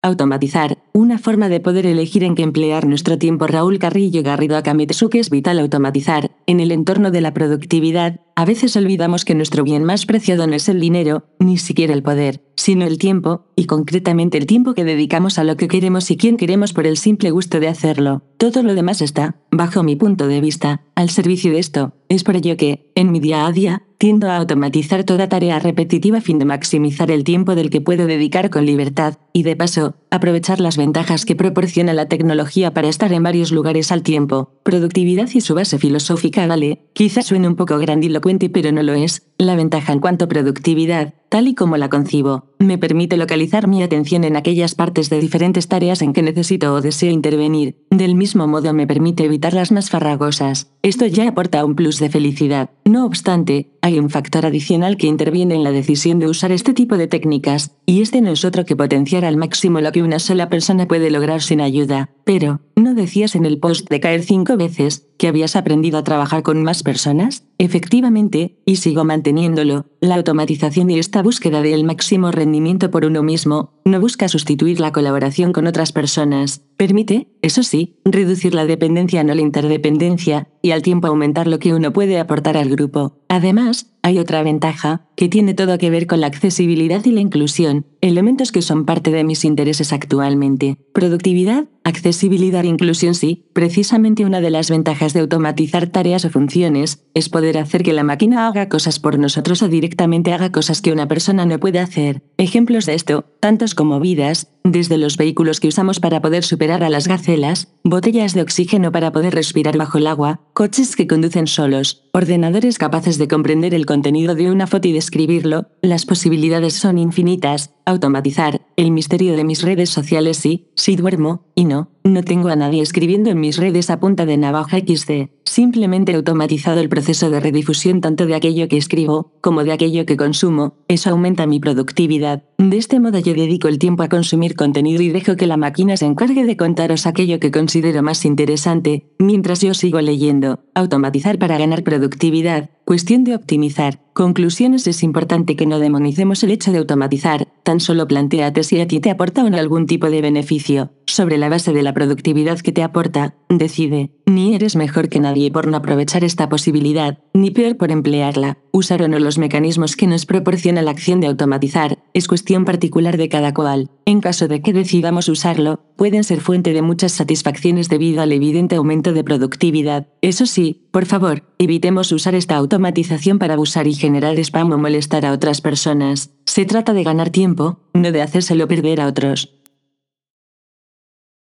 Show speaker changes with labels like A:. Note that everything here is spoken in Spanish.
A: Automatizar, una forma de poder elegir en qué emplear nuestro tiempo. Raúl Carrillo Garrido Akamitsuki es vital automatizar. En el entorno de la productividad, a veces olvidamos que nuestro bien más preciado no es el dinero, ni siquiera el poder, sino el tiempo, y concretamente el tiempo que dedicamos a lo que queremos y quién queremos por el simple gusto de hacerlo. Todo lo demás está, bajo mi punto de vista, al servicio de esto. Es por ello que, en mi día a día, tiendo a automatizar toda tarea repetitiva a fin de maximizar el tiempo del que puedo dedicar con libertad, y de paso, aprovechar las ventajas que proporciona la tecnología para estar en varios lugares al tiempo. Productividad y su base filosófica vale, quizás suene un poco grandilocuente pero no lo es, la ventaja en cuanto a productividad, tal y como la concibo, me permite localizar mi atención en aquellas partes de diferentes tareas en que necesito o deseo intervenir. Del mismo modo me permite evitar las más farragosas. Esto ya aporta un plus de felicidad. No obstante, hay un factor adicional que interviene en la decisión de usar este tipo de técnicas, y este no es otro que potenciar al máximo lo que una sola persona puede lograr sin ayuda. Pero, ¿no decías en el post de caer cinco veces que habías aprendido a trabajar con más personas? Efectivamente, y sigo manteniéndolo, la automatización y esta búsqueda del máximo rendimiento por uno mismo no busca sustituir la colaboración con otras personas. Permite, eso sí, reducir la dependencia no la interdependencia y al tiempo aumentar lo que uno puede aportar al grupo. Además, hay otra ventaja, que tiene todo que ver con la accesibilidad y la inclusión, elementos que son parte de mis intereses actualmente. Productividad, accesibilidad e inclusión sí, precisamente una de las ventajas de automatizar tareas o funciones es poder hacer que la máquina haga cosas por nosotros o directamente haga cosas que una persona no puede hacer. Ejemplos de esto, tantos como vidas, desde los vehículos que usamos para poder superar a las gacelas, botellas de oxígeno para poder respirar bajo el agua, coches que conducen solos, ordenadores capaces de comprender el contenido de una foto y describirlo, las posibilidades son infinitas, automatizar, el misterio de mis redes sociales sí, sí duermo, y no, no tengo a nadie escribiendo en mis redes a punta de navaja XD, simplemente he automatizado el proceso de redifusión tanto de aquello que escribo como de aquello que consumo, eso aumenta mi productividad. De este modo yo dedico el tiempo a consumir contenido y dejo que la máquina se encargue de contaros aquello que considero más interesante, mientras yo sigo leyendo. Automatizar para ganar productividad, cuestión de optimizar. Conclusiones es importante que no demonicemos el hecho de automatizar, tan solo planteate si a ti te aporta algún tipo de beneficio. Sobre la base de la productividad que te aporta, decide. Ni eres mejor que nadie por no aprovechar esta posibilidad, ni peor por emplearla. Usar o no los mecanismos que nos proporciona la acción de automatizar es cuestión particular de cada cual. En caso de que decidamos usarlo, pueden ser fuente de muchas satisfacciones debido al evidente aumento de productividad. Eso sí, por favor, evitemos usar esta automatización para abusar y generar spam o molestar a otras personas. Se trata de ganar tiempo, no de hacérselo perder a otros.